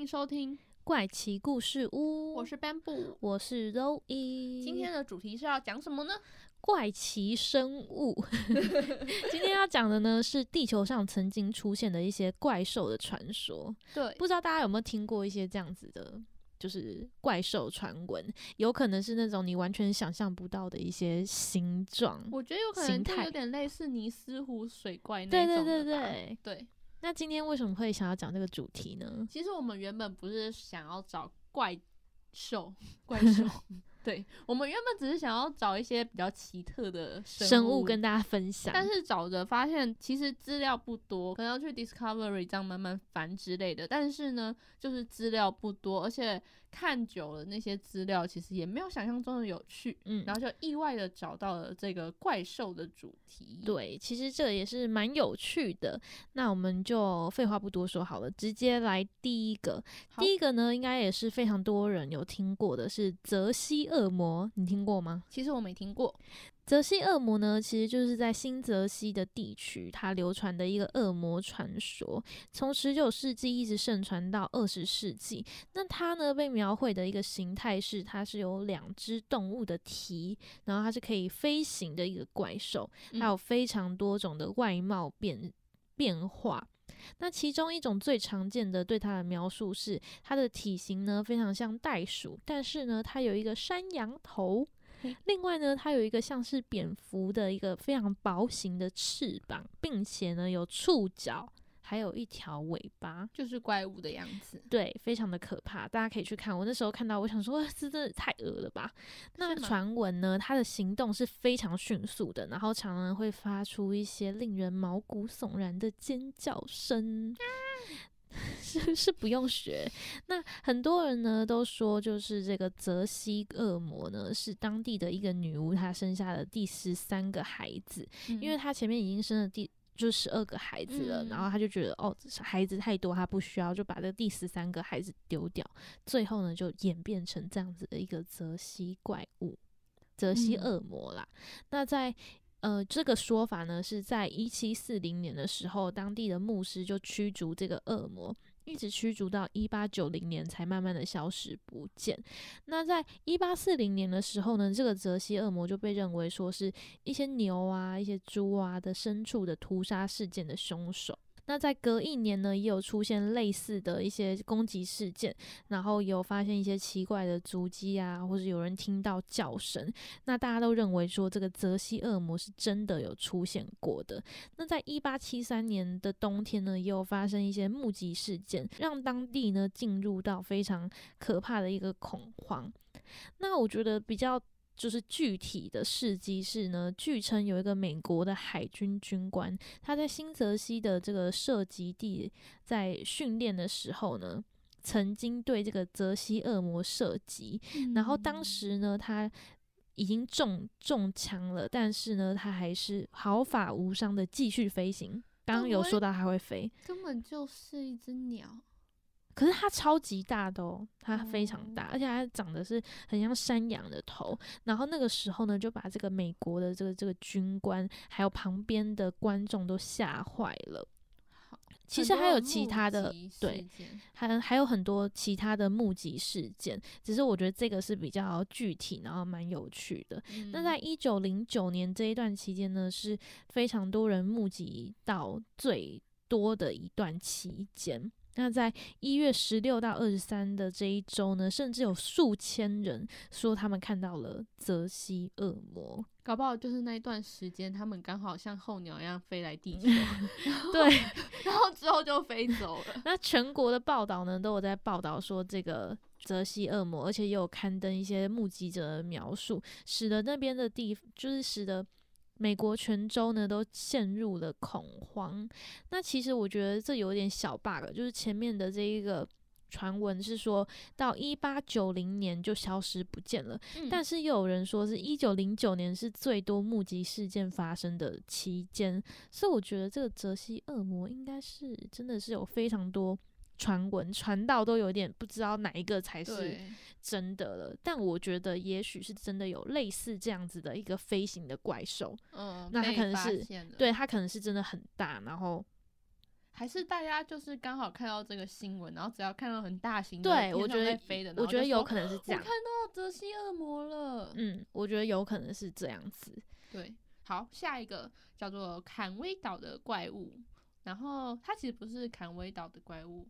迎收听，怪奇故事屋，我是 Bamboo，我是 Roy。今天的主题是要讲什么呢？怪奇生物。今天要讲的呢是地球上曾经出现的一些怪兽的传说。对，不知道大家有没有听过一些这样子的，就是怪兽传闻，有可能是那种你完全想象不到的一些形状。我觉得有可能形态就有点类似尼斯湖水怪那种的吧对对对。对，那今天为什么会想要讲这个主题呢？其实我们原本不是想要找怪兽，怪兽。对，我们原本只是想要找一些比较奇特的生物物跟大家分享，但是找着发现，其实资料不多，可能要去 Discovery 这样慢慢翻之类的。但是呢，就是资料不多，而且看久了那些资料，其实也没有想象中的有趣。嗯然后就意外的找到了这个怪兽的主题。，对，其实这也是蛮有趣的。那我们就废话不多说好了，直接来第一个。第一个呢，应该也是非常多人有听过的，是泽西恶魔，你听过吗？其实我没听过。泽西恶魔呢，其实就是在新泽西的地区，它流传的一个恶魔传说，从十九世纪一直盛传到二十世纪。那它呢被描绘的一个形态是，它是有两只动物的蹄，然后它是可以飞行的一个怪兽，嗯还有非常多种的外貌变变化。那其中一种最常见的对它的描述是，它的体型呢非常像袋鼠，但是呢它有一个山羊头嘿。另外呢，它有一个像是蝙蝠的一个非常薄型的翅膀，并且呢有触角，还有一条尾巴。就是怪物的样子，对，非常的可怕，大家可以去看。我那时候看到，我想说，这真的太恶了吧？那传闻呢，它的行动是非常迅速的，然后常常会发出一些令人毛骨悚然的尖叫声。是 是不用学。那很多人呢都说，就是这个泽西恶魔呢是当地的一个女巫，她生下了第十三个孩子，因为她前面已经生了第就十二个孩子了，嗯然后她就觉得哦孩子太多，她不需要，就把这第十三个孩子丢掉，最后呢就演变成这样子的一个泽西怪物，泽西嗯。恶魔啦。那在呃，这个说法呢，是在一七四零年的时候，当地的牧师就驱逐这个恶魔，一直驱逐到一八九零年才慢慢的消失不见。那在一八四零年的时候呢，这个泽西恶魔就被认为说是一些牛啊、一些猪啊的牲畜的屠杀事件的凶手。那在隔一年呢，也有出现类似的一些攻击事件，然后有发现一些奇怪的足迹啊，或者有人听到叫声，那大家都认为说这个泽西恶魔是真的有出现过的。那在一八七三年的冬天呢，也有发生一些目击事件，让当地呢进入到非常可怕的一个恐慌。那我觉得比较。就是具体的事迹是呢，据称有一个美国的海军军官，他在新泽西的这个射击地在训练的时候呢，曾经对这个泽西恶魔射击，然后当时呢，他已经中中枪了，但是呢，他还是毫发无伤的继续飞行。刚刚有说到他会飞，根本就是一只鸟。可是它超级大的哦，它非常大，哦而且它长得是很像山羊的头。然后那个时候呢，就把这个美国的这个这个军官还有旁边的观众都吓坏了。好，其实还有其他的对还还有很多其他的目击事件，只是我觉得这个是比较具体，然后蛮有趣的。那嗯在一九零九年这一段期间呢，是非常多人目击到最多的一段期间。那在一月十六到二十三的这一周呢，甚至有数千人说他们看到了泽西恶魔。搞不好就是那一段时间，他们刚好像候鸟一样飞来地球，对，然后之后就飞走了。那全国的报道呢，都有在报道说这个泽西恶魔，而且也有刊登一些目击者的描述，使得那边的地，就是使得美国全州呢都陷入了恐慌。那其实我觉得这有点小 bug，就是前面的这一个传闻是说到一八九零年就消失不见了，嗯但是又有人说是一九零九年是最多目击事件发生的期间，所以我觉得这个泽西恶魔应该是真的是有非常多传闻传到都有点不知道哪一个才是，真的了，但我觉得也许是真的有类似这样子的一个飞行的怪兽，嗯，那它可能是对，它可能是真的很大，然后。还是大家就是刚好看到这个新闻，然后只要看到很大型的对我觉得飞的，我觉得有可能是这样我看，到泽西恶魔了。嗯，我觉得有可能是这样子，对，好，下一个叫做坎威岛的怪物，然后它其实不是坎威岛的怪物，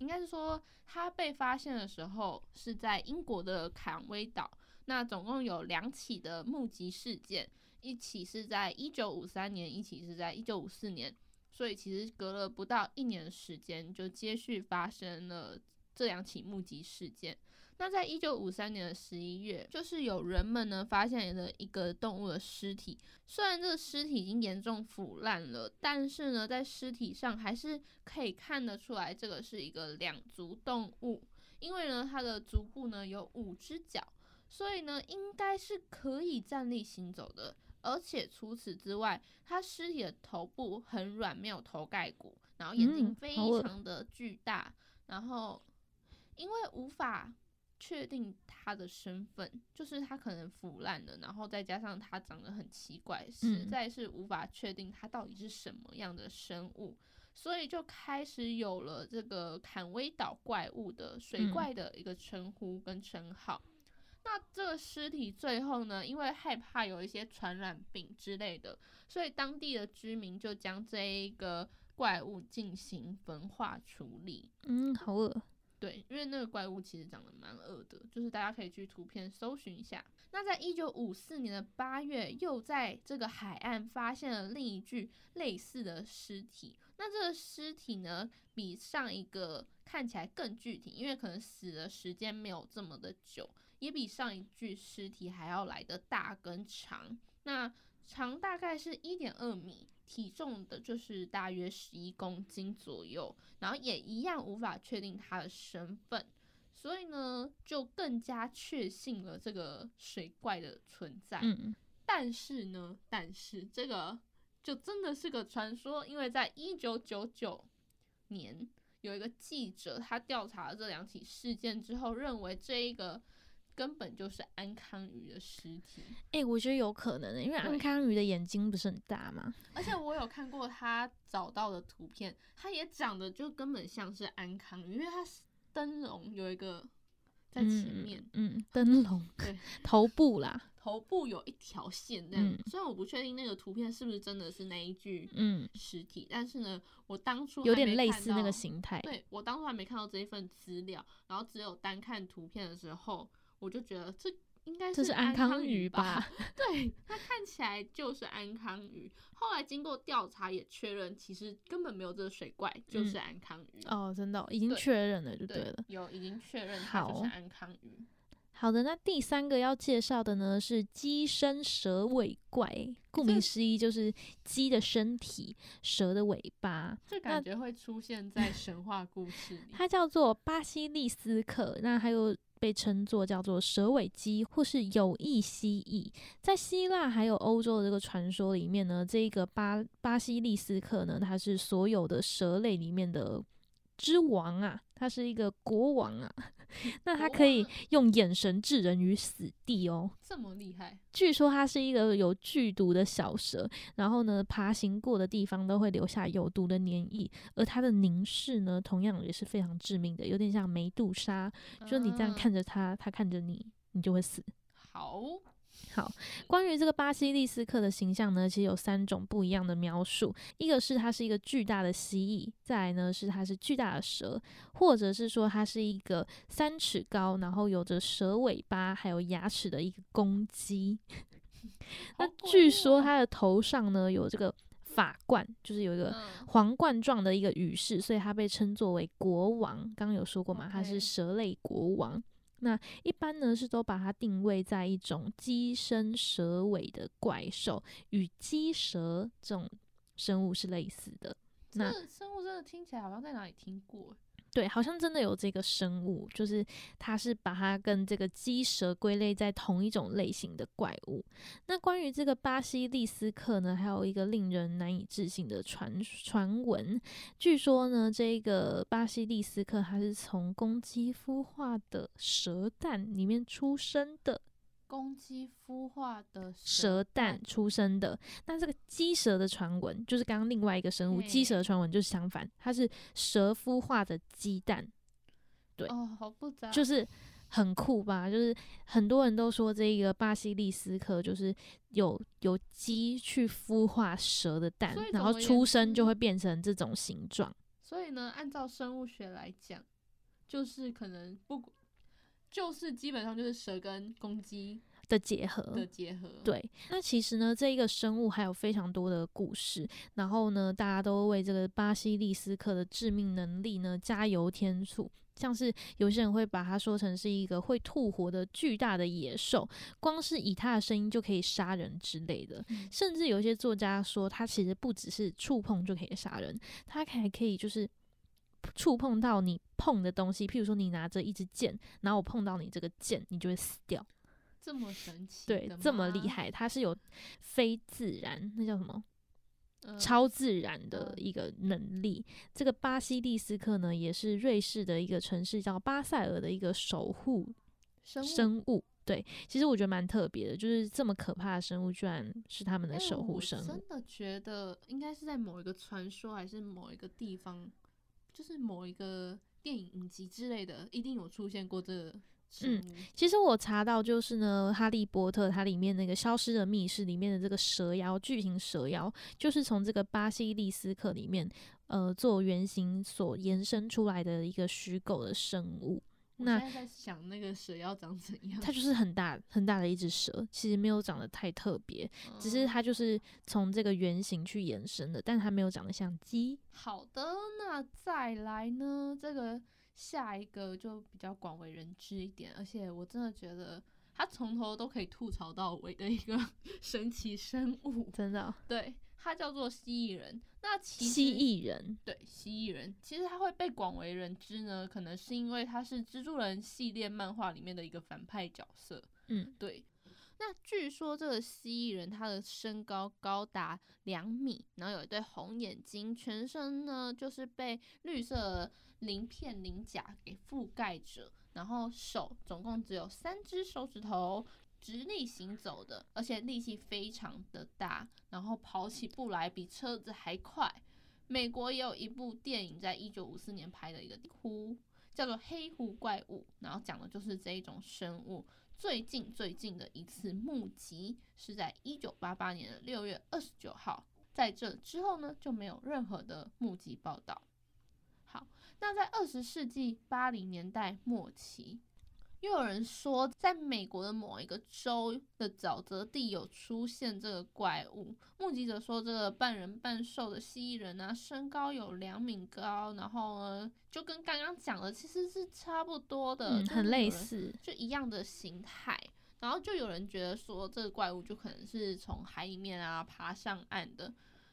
应该是说它被发现的时候是在英国的坎威岛。那总共有两起的目击事件，一起是在一九五三年，一起是在一九五四年，所以其实隔了不到一年时间，就接续发生了这两起目击事件。那在一九五三年的十一月，就是有人们呢发现了一个动物的尸体，虽然这个尸体已经严重腐烂了，但是呢，在尸体上还是可以看得出来，这个是一个两足动物，因为呢，它的足部呢有五只脚，所以呢，应该是可以站立行走的。而且除此之外，它尸体的头部很软，没有头盖骨，然后眼睛嗯非常的巨大，然后因为无法确定它的身份，就是它可能腐烂了，然后再加上它长得很奇怪，实嗯在是无法确定它到底是什么样的生物，所以就开始有了这个坎威岛怪物的水嗯怪的一个称呼跟称号。那这个尸体最后呢，因为害怕有一些传染病之类的，所以当地的居民就将这一个怪物进行焚化处理。嗯，好恶，对，因为那个怪物其实长得蛮恶的，就是大家可以去图片搜寻一下。那在一九五四年的八月，又在这个海岸发现了另一具类似的尸体。那这个尸体呢，比上一个看起来更具体，因为可能死的时间没有这么的久，也比上一具尸体还要来的大跟长。那长大概是一点二米，体重的就是大约十一公斤左右，然后也一样无法确定他的身份，所以呢，就更加确信了这个水怪的存在。嗯但是呢，但是这个就真的是个传说，因为在一九九九年，有一个记者他调查了这两起事件之后，认为这一个根本就是安康鱼的尸体。哎、我觉得有可能的，因为安康鱼的眼睛不是很大嘛？而且我有看过他找到的图片，它也长得就根本像是安康鱼，因为它是灯笼有一个在前面，嗯，嗯灯笼对，头部啦，头部有一条线这样。嗯虽然我不确定那个图片是不是真的是那一具嗯，尸体，但是呢，我当初有点类似那个到形态，对我当初还没看到这一份资料，然后只有单看图片的时候，我就觉得这应该是安安康鱼鱼吧？对，它看起来就是安康鱼。后来经过调查也确认，其实根本没有这个水怪，就是嗯安康鱼。哦，真的哦、已经确认了就对了。有已经确认它就是好安康鱼。好的，那第三个要介绍的呢是鸡身蛇尾怪，顾名思义就是鸡的身体，蛇的尾巴。这感觉会出现在神话故事里。它叫做巴西利斯克，那还有被称作叫做蛇尾鸡或是有翼蜥蜴。在希腊还有欧洲的这个传说里面呢，这个巴巴西利斯克呢，它是所有的蛇类里面的之王啊，它是一个国王啊。那他可以用眼神置人于死地哦。这么厉害，据说它是一个有剧毒的小蛇，然后呢，爬行过的地方都会留下有毒的粘液，而它的凝视呢，同样也是非常致命的，有点像梅杜莎，就是你这样啊。看着它，它看着你，你就会死。好，好，关于这个巴西利斯克的形象呢，其实有三种不一样的描述。一个是它是一个巨大的蜥蜴，再来呢是它是巨大的蛇，或者是说它是一个三尺高，然后有着蛇尾巴还有牙齿的一个公鸡。那据说它的头上呢有这个法冠，就是有一个嗯皇冠状的一个羽饰，所以它被称作为国王。刚刚有说过嘛，它是蛇类国王。那一般呢是都把它定位在一种鸡身蛇尾的怪兽，与鸡蛇这种生物是类似的。那生物真的听起来好像在哪里听过。对，好像真的有这个生物，就是它是把它跟这个鸡蛇归类在同一种类型的怪物。那关于这个巴西利斯克呢，还有一个令人难以置信的传传闻。据说呢，这个巴西利斯克它是从公鸡孵化的蛇蛋里面出生的。公鸡孵化的蛇蛋出生的，那这个鸡蛇的传闻就是刚刚另外一个生物鸡蛇的传闻就是相反，它是蛇孵化的鸡蛋。对，哦，好复杂，就是很酷吧？就是很多人都说这个巴西利斯克就是有有鸡去孵化蛇的蛋，然后出生就会变成这种形状。所以呢，按照生物学来讲，就是可能不。就是基本上就是蛇跟公鸡的结合的结合。对，那其实呢，这一个生物还有非常多的故事。然后呢，大家都为这个巴西利斯克的致命能力呢加油添醋。像是有些人会把它说成是一个会吐火的巨大的野兽，光是以它的声音就可以杀人之类的。甚至有一些作家说，它其实不只是触碰就可以杀人，它还可以就是。触碰到你碰的东西，譬如说你拿着一支剑，然后我碰到你这个剑，你就会死掉。这么神奇？对，这么厉害，它是有非自然，那叫什么？超自然的一个能力。这个巴西利斯克呢，也是瑞士的一个城市叫巴塞尔的一个守护生物。对，其实我觉得蛮特别的，就是这么可怕的生物，居然是他们的守护生物。真的觉得应该是在某一个传说，还是某一个地方。就是某一个电影影集之类的，一定有出现过这个。嗯，其实我查到，就是呢，《哈利波特》它里面那个消失的密室里面的这个蛇妖，巨型蛇妖，就是从这个巴西利斯克里面，呃，做原型所延伸出来的一个虚构的生物。那在想那个蛇要长怎样？它就是很大很大的一只蛇，其实没有长得太特别，只是它就是从这个原型去延伸的，但它没有长得像鸡。好的，那再来呢？这个下一个就比较广为人知一点，而且我真的觉得它从头都可以吐槽到尾的一个 神奇生物，真的对。它叫做蜥蜴人，那其蜥蜴人对蜥蜴人，其实它会被广为人知呢，可能是因为它是蜘蛛人系列漫画里面的一个反派角色。嗯，对。那据说这个蜥蜴人，他的身高高达两米，然后有一对红眼睛，全身呢就是被绿色鳞片鳞甲给覆盖着，然后手总共只有三只手指头。直立行走的，而且力气非常的大，然后跑起步来比车子还快。美国也有一部电影，在一九五四年拍的一个湖，叫做《黑湖怪物》，然后讲的就是这一种生物。最近最近的一次目击是在一九八八年的六月二十九号，在这之后呢就没有任何的目击报道。好，那在二十世纪八零年代末期。又有人说，在美国的某一个州的沼泽地有出现这个怪物。目击者说，这个半人半兽的蜥蜴人啊，身高有两米高，然后呢，就跟刚刚讲的其实是差不多的，很类似，就一样的形态。然后就有人觉得说，这个怪物就可能是从海里面啊爬上岸的。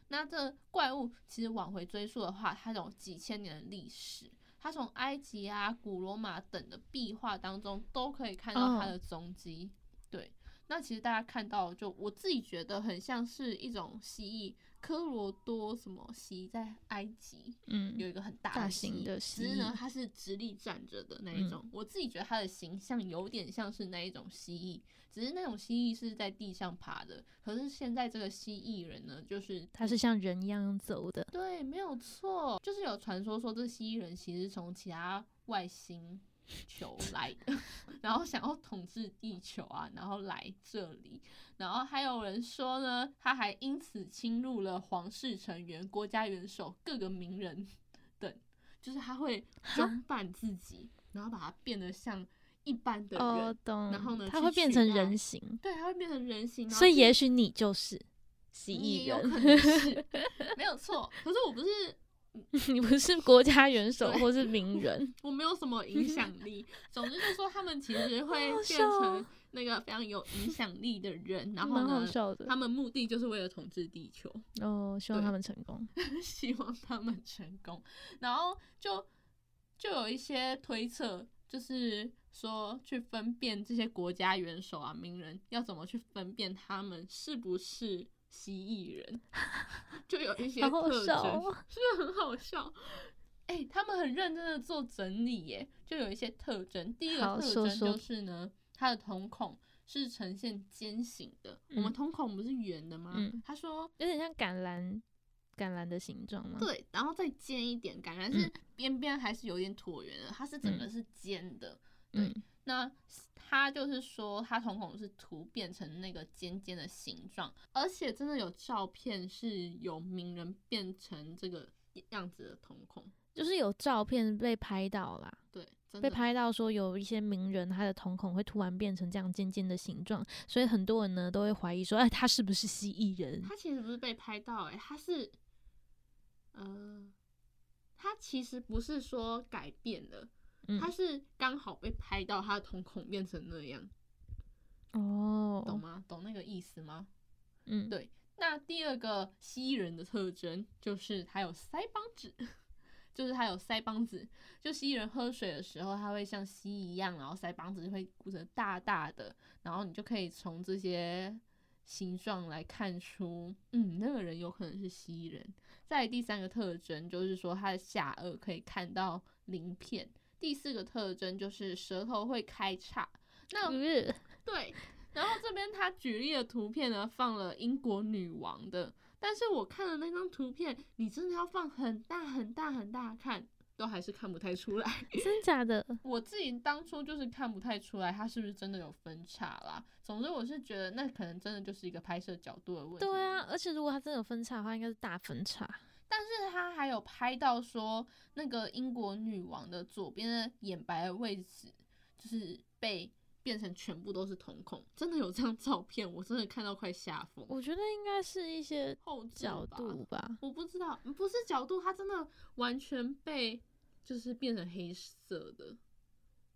那这怪物其实往回追溯的话，它有几千年的历史。它从埃及啊、古罗马等的壁画当中都可以看到他的踪迹。对，那其实大家看到，就我自己觉得很像是一种蜥蜴，科罗多什么蜥在埃及，嗯，有一个很大的蜥，只是呢它是直立站着的那一种。我自己觉得它的形象有点像是那一种蜥蜴。只是那种蜥蜴是在地上爬的，可是现在这个蜥蜴人呢，就是它是像人一样走的。对，没有错，就是有传说说这蜥蜴人其实从其他外星球来的，然后想要统治地球啊，然后来这里，然后还有人说呢，他还因此侵入了皇室成员、国家元首、各个名人等，就是他会装扮自己，然后把它变得像。一般的人，然后呢，他会变成人形，对，他会变成人形，所以也许你就是蜥蜴人，没有错。可是我不是，你不是国家元首或是名人，我没有什么影响力。总之就是说，他们其实会变成那个非常有影响力的人，然后呢，他们目的就是为了统治地球。哦，希望他们成功，希望他们成功。然后就。就有一些推测，就是说去分辨这些国家元首啊、名人要怎么去分辨他们是不是蜥蜴人，就有一些特征，是不是很好笑？哎、他们很认真的做整理耶，就有一些特征。第一个特征就是呢，它的瞳孔是呈现尖形的。我们嗯瞳孔不是圆的吗？嗯他说有点像橄榄橄榄的形状吗？，对，然后再尖一点，橄榄是嗯边边还是有点椭圆的，它是整个嗯是尖的。对嗯那他就是说，他瞳孔是突变成那个尖尖的形状，而且真的有照片是有名人变成这个样子的瞳孔。就是有照片被拍到啦，对，被拍到说有一些名人他的瞳孔会突然变成这样尖尖的形状，所以很多人呢都会怀疑说，哎，他是不是蜥蜴人？他其实不是被拍到、欸，他是，呃，他其实不是说改变了，嗯他是刚好被拍到，他的瞳孔变成那样，哦，懂吗？懂那个意思吗？嗯，对那第二个蜥蜴人的特征 就是它有腮帮子，就是它有腮帮子。就蜥蜴人喝水的时候，它会像蜥蜴一样，然后腮帮子会鼓得大大的，然后你就可以从这些形状来看出，嗯，那个人有可能是蜥蜴人。再第三个特征就是说，它的下颚可以看到鳞片。第四个特征就是舌头会开叉。那呃对，然后这边他举例的图片呢，放了英国女王的，但是我看了那张图片，你真的要放很大很大很大看，都还是看不太出来。真假的？我自己当初就是看不太出来，它是不是真的有分叉啦。总之，我是觉得那可能真的就是一个拍摄角度的问题。对啊，而且如果他真的有分叉的话，应该是大分叉。但是他还有拍到说，那个英国女王的左边的眼白的位置，就是被变成全部都是瞳孔，真的有这张照片，我真的看到快吓疯。我觉得应该是一些后角度吧。我不知道，不是角度，它真的完全被就是变成黑色的，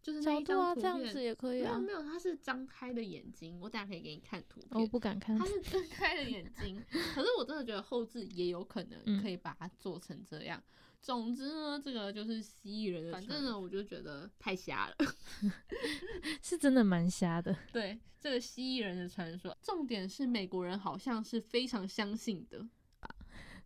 就是那一角度啊，这样张图片子也可以啊。没有没有，它是张开的眼睛，我等下可以给你看图我片。不敢看它。是睁开的眼睛，可是我真的觉得后置也有可能嗯可以把它做成这样。总之呢，这个就是蜥蜴人的，反正呢，我就觉得太瞎了。是真的蛮瞎的。对这个蜥蜴人的传说，重点是美国人好像是非常相信的。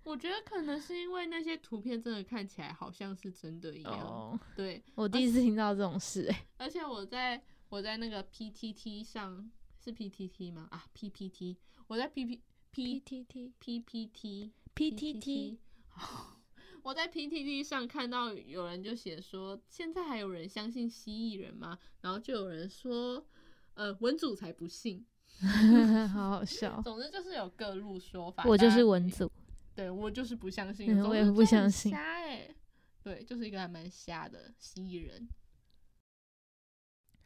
我觉得可能是因为那些图片真的看起来好像是真的一样。哦，对，我第一次听到这种事、欸，而且我在我在那个 PTT 上是 PTT 吗？啊，PPT，我在 PP P PTT PPT PTT，我在 PTT 上看到有人就写说，现在还有人相信蜥蜴人吗？然后就有人说，呃，文组才不信。好好笑。总之就是有各路说法。我就是文组，对我就是不相信。嗯我也不相信瞎哎、对，就是一个还蛮瞎的蜥蜴人。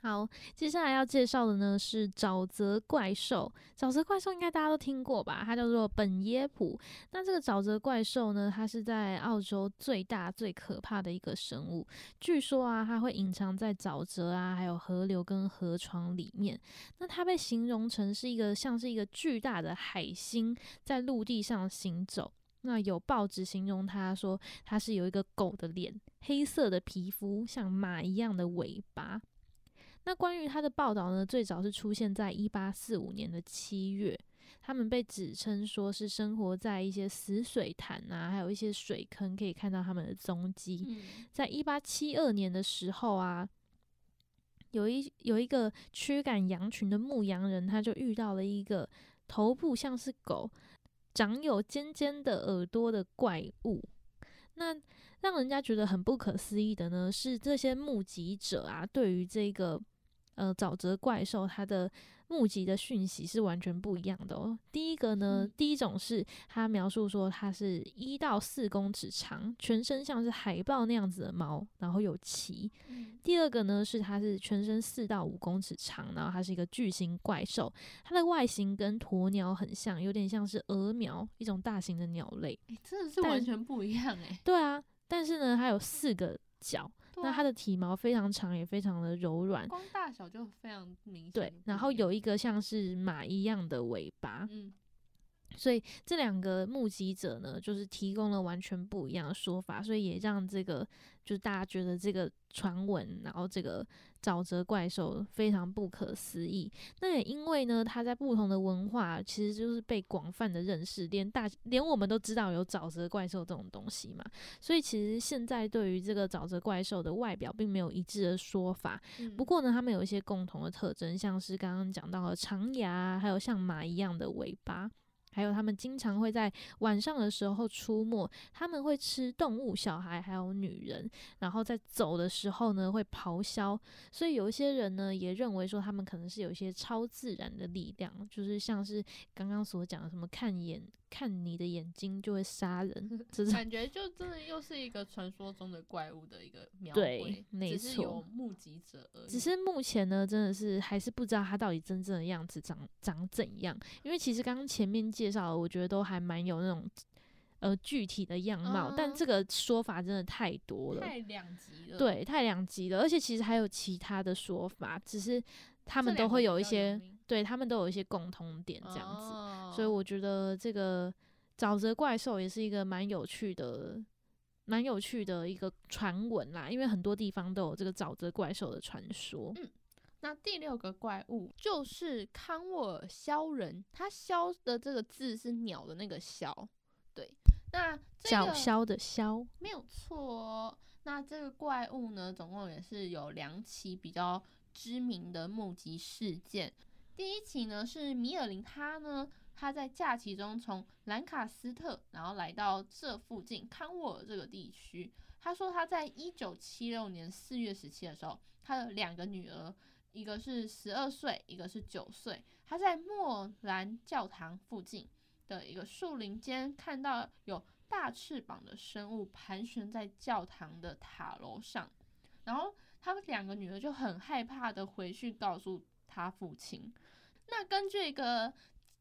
好，接下来要介绍的呢是沼泽怪兽。沼泽怪兽应该大家都听过吧？它叫做本耶普。那这个沼泽怪兽呢，它是在澳洲最大最可怕的一个生物。据说啊，它会隐藏在沼泽啊，还有河流跟河床里面。那它被形容成是一个像是一个巨大的海星在陆地上行走。那有报纸形容它说，它是有一个狗的脸，黑色的皮肤，像马一样的尾巴。那关于它的报道呢，最早是出现在一八四五年的七月，他们被指称说是生活在一些死水潭啊，还有一些水坑，可以看到他们的踪迹。嗯，在一八七二年的时候啊，有一有一个驱赶羊群的牧羊人，他就遇到了一个头部像是狗、长有尖尖的耳朵的怪物。那让人家觉得很不可思议的呢，是这些目击者啊，对于这个呃沼泽怪兽它的目击的讯息是完全不一样的哦。第一个呢，嗯第一种是他描述说它是一到四公尺长，全身像是海豹那样子的毛，然后有鳍。嗯第二个呢是它是全身四到五公尺长，然后它是一个巨型怪兽，它的外形跟鸵鸟很像，有点像是鹅苗，一种大型的鸟类。欸真的是完全不一样哎、对啊，但是呢，它有四个脚，对啊那它的体毛非常长，也非常的柔软。光大小就非常明显。对，然后有一个像是马一样的尾巴。嗯所以这两个目击者呢，就是提供了完全不一样的说法，所以也让这个就是大家觉得这个传闻，然后这个沼泽怪兽非常不可思议。那也因为呢，它在不同的文化其实就是被广泛的认识，连大连我们都知道有沼泽怪兽这种东西嘛。所以其实现在对于这个沼泽怪兽的外表并没有一致的说法。嗯不过呢，它们有一些共同的特征，像是刚刚讲到的长牙，还有像马一样的尾巴。还有，他们经常会在晚上的时候出没。他们会吃动物、小孩还有女人，然后在走的时候呢会咆哮。所以有一些人呢也认为说，他们可能是有一些超自然的力量，就是像是刚刚所讲的什么看眼看你的眼睛就会杀人。感觉就真的又是一个传说中的怪物的一个描绘，没只是错有目击者而已。只是目前呢，真的是还是不知道它到底真正的样子长长怎样。因为其实刚刚前面介绍的，我觉得都还蛮有那种呃具体的样貌，但嗯这个说法真的太多了，太两极了。对，太两极了。而且其实还有其他的说法，只是他们都会有一些，名对他们都有一些共通点这样子。哦所以我觉得这个沼泽怪兽也是一个蛮有趣的。蛮有趣的一个传闻啦，因为很多地方都有这个沼泽怪兽的传说。嗯那第六个怪物就是康沃尔鸮人，它鸮的这个字是鸟的那个鸮，对。那这个叫枭的枭，没有错哦。那这个怪物呢，总共也是有两起比较知名的目击事件。第一起呢是米尔林，他呢他在假期中从兰卡斯特，然后来到这附近康沃尔这个地区。他说他在一九七六年四月十七的时候，他的两个女儿，一个是十二岁，一个是九岁，他在莫兰教堂附近的一个树林间看到有大翅膀的生物盘旋在教堂的塔楼上，然后他们两个女儿就很害怕的回去告诉他父亲。那根据一个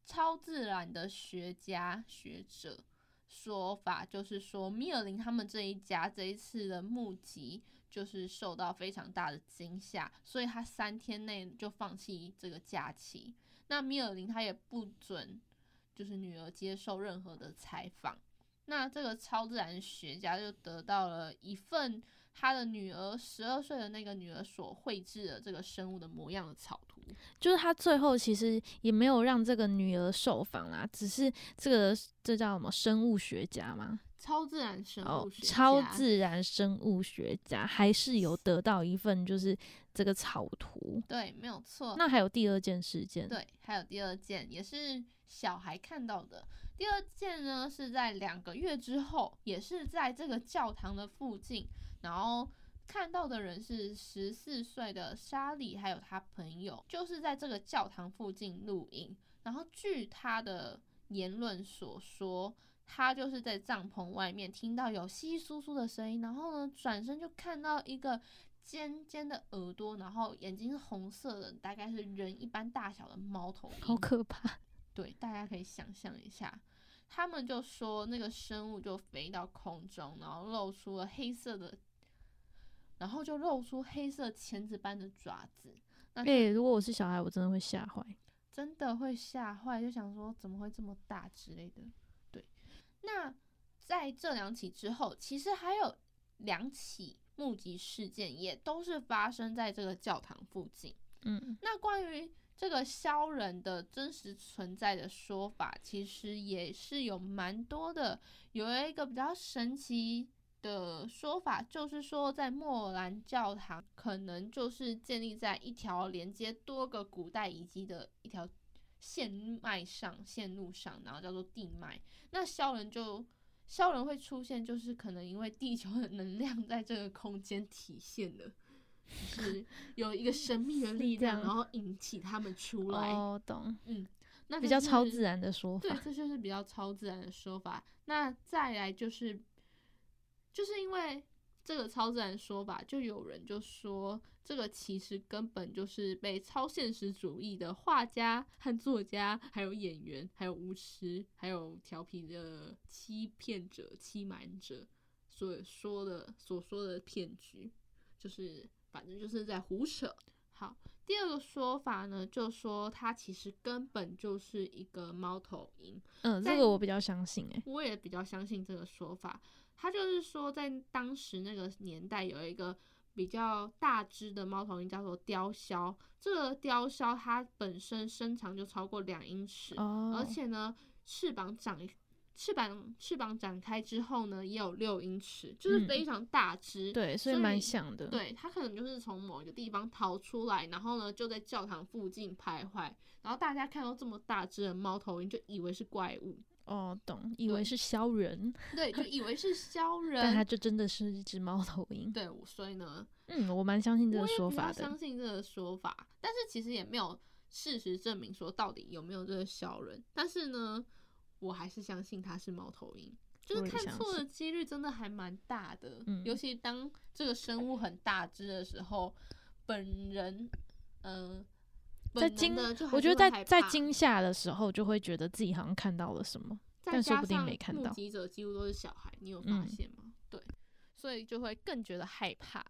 超自然的学家学者说法，就是说米尔林他们这一家这一次的目击就是受到非常大的惊吓，所以他三天内就放弃这个假期。那米尔林他也不准就是女儿接受任何的采访。那这个超自然学家就得到了一份他的女儿十二岁的那个女儿所绘制的这个生物的模样的草图。就是他最后其实也没有让这个女儿受访啦，只是这个这叫什么生物学家吗？超自然生哦物，学家、超自然生物学家还是有得到一份就是这个草图。对，没有错。那还有第二件事件，对，还有第二件也是小孩看到的。第二件呢是在两个月之后，也是在这个教堂的附近，然后看到的人是十四岁的莎莉，还有他朋友，就是在这个教堂附近露营。然后据他的言论所说，他就是在帐篷外面听到有稀稀疏疏的声音，然后呢转身就看到一个尖尖的耳朵，然后眼睛是红色的，大概是人一般大小的猫头鹰。好可怕。对，大家可以想象一下，他们就说那个生物就飞到空中，然后露出了黑色的，然后就露出黑色钳子般的爪子。那诶、如果我是小孩，我真的会吓坏。真的会吓坏，就想说怎么会这么大之类的。对，那在这两起之后，其实还有两起目击事件，也都是发生在这个教堂附近。嗯，那关于这个肖人的真实存在的说法，其实也是有蛮多的。有一个比较神奇的说法，就是说在莫兰教堂可能就是建立在一条连接多个古代遗迹的一条线脉上、线路上，然后叫做地脉。那肖人就肖人会出现，就是可能因为地球的能量在这个空间体现了。就是有一个神秘的力量，然后引起他们出来。哦，懂，嗯那比较超。自然的说法对，这就是比较超自然的说法。那再来就是，就是因为这个超自然说法，就有人就说，这个其实根本就是被超现实主义的画家和作家，还有演员，还有巫师，还有调皮的欺骗者、欺瞒者所说的所说的骗局，就是反正就是在胡扯。好，第二个说法呢，就说它其实根本就是一个猫头鹰。嗯，这个我比较相信诶、我也比较相信这个说法。它就是说，在当时那个年代，有一个比较大只的猫头鹰叫做雕鸮。这个雕鸮它本身身长就超过两英尺，哦，而且呢，翅膀长翅膀翅膀展开之后呢，也有六英尺，就是嗯非常大只。对，所以所以蛮像的。，对，它可能就是从某一个地方逃出来，然后呢就在教堂附近徘徊，然后大家看到这么大只的猫头鹰，就以为是怪物，哦，懂，以为是鸮人，对，就以为是鸮 但它。就真的是一只猫头鹰。对，所以呢，嗯，我蛮相信这个说法的。相信这个说法，但是其实也没有事实证明说到底有没有这个小人。但是呢，我还是相信它是猫头鹰，就是看错的几率真的还蛮大的。嗯尤其当这个生物很大只的时候，本人嗯、呃在惊我觉得在在惊吓的时候，就会觉得自己好像看到了什么。但说不定没看到目击者几乎都是小孩，你有发嗯现吗？对，所以就会更觉得害怕。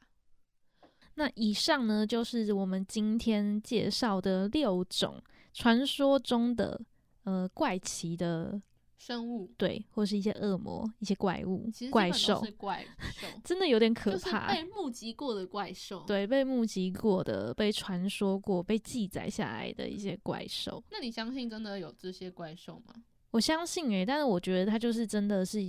那以上呢，就是我们今天介绍的六种传说中的呃怪奇的生物对，或是一些恶魔、一些怪物怪兽是，怪兽，真的有点可就是怕。被目击过的怪兽。对，被目击过的、被传说过、被记载下来的一些怪兽，那你相信真的有这些怪兽吗？我相信诶、但是我觉得它就是真的是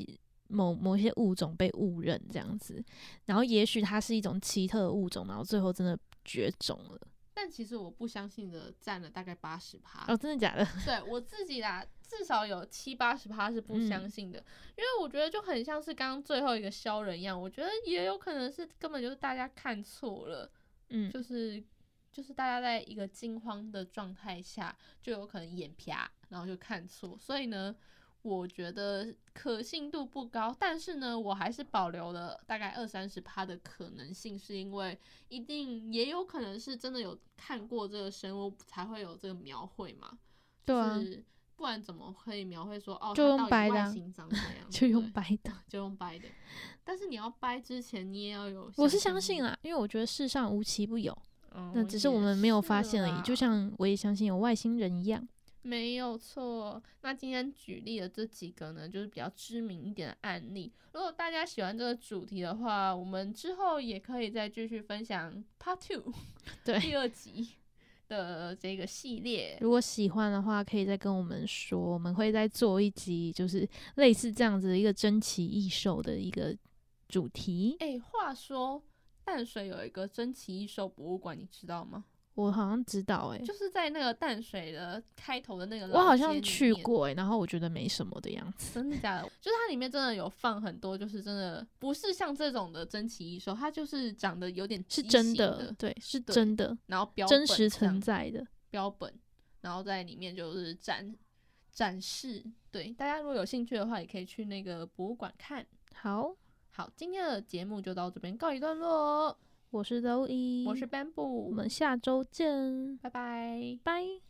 某某些物种被误认这样子，然后也许它是一种奇特的物种，然后最后真的绝种了。但其实我不相信的占了大概八十趴。哦，真的假的？对我自己啦，至少有七八十趴是不嗯相信的，因为我觉得就很像是刚刚最后一个削人一样，我觉得也有可能是根本就是大家看错了，嗯，就是就是大家在一个惊慌的状态下，就有可能眼啪，然后就看错，所以呢。我觉得可信度不高，但是呢，我还是保留了大概二三十趴的可能性，是因为一定也有可能是真的有看过这个生物才会有这个描绘嘛。对啊就是不然怎么可以描绘说哦，就用掰的？就用对白的。就用掰的。但是你要掰之前，你也要有。我是相信，啦，因为我觉得世上无奇不有，嗯那只是我们没有发现而已。就像我也相信有外星人一样。没有错。那今天举例的这几个呢，就是比较知名一点的案例。如果大家喜欢这个主题的话，我们之后也可以再继续分享 Part Two 对，第二集的这个系列。如果喜欢的话，可以再跟我们说，我们会再做一集，就是类似这样子的一个珍奇异兽的一个主题。哎、话说淡水有一个珍奇异兽博物馆，你知道吗？我好像知道、欸，就是在那个淡水的开头的那个，我好像去，过、欸，然后我觉得没什么的样子。真的假的？就是它里面真的有放很多，就是真的不是像这种的珍奇异兽，它就是长得有点是真的，对，是真的，然后标真实本存在的。标本，然后在里面就是展展示。对，大家如果有兴趣的话，也可以去那个博物馆看。好，好，今天的节目就到这边告一段落哦。我是周一，我是 Bamboo，我们下周见，拜拜。拜。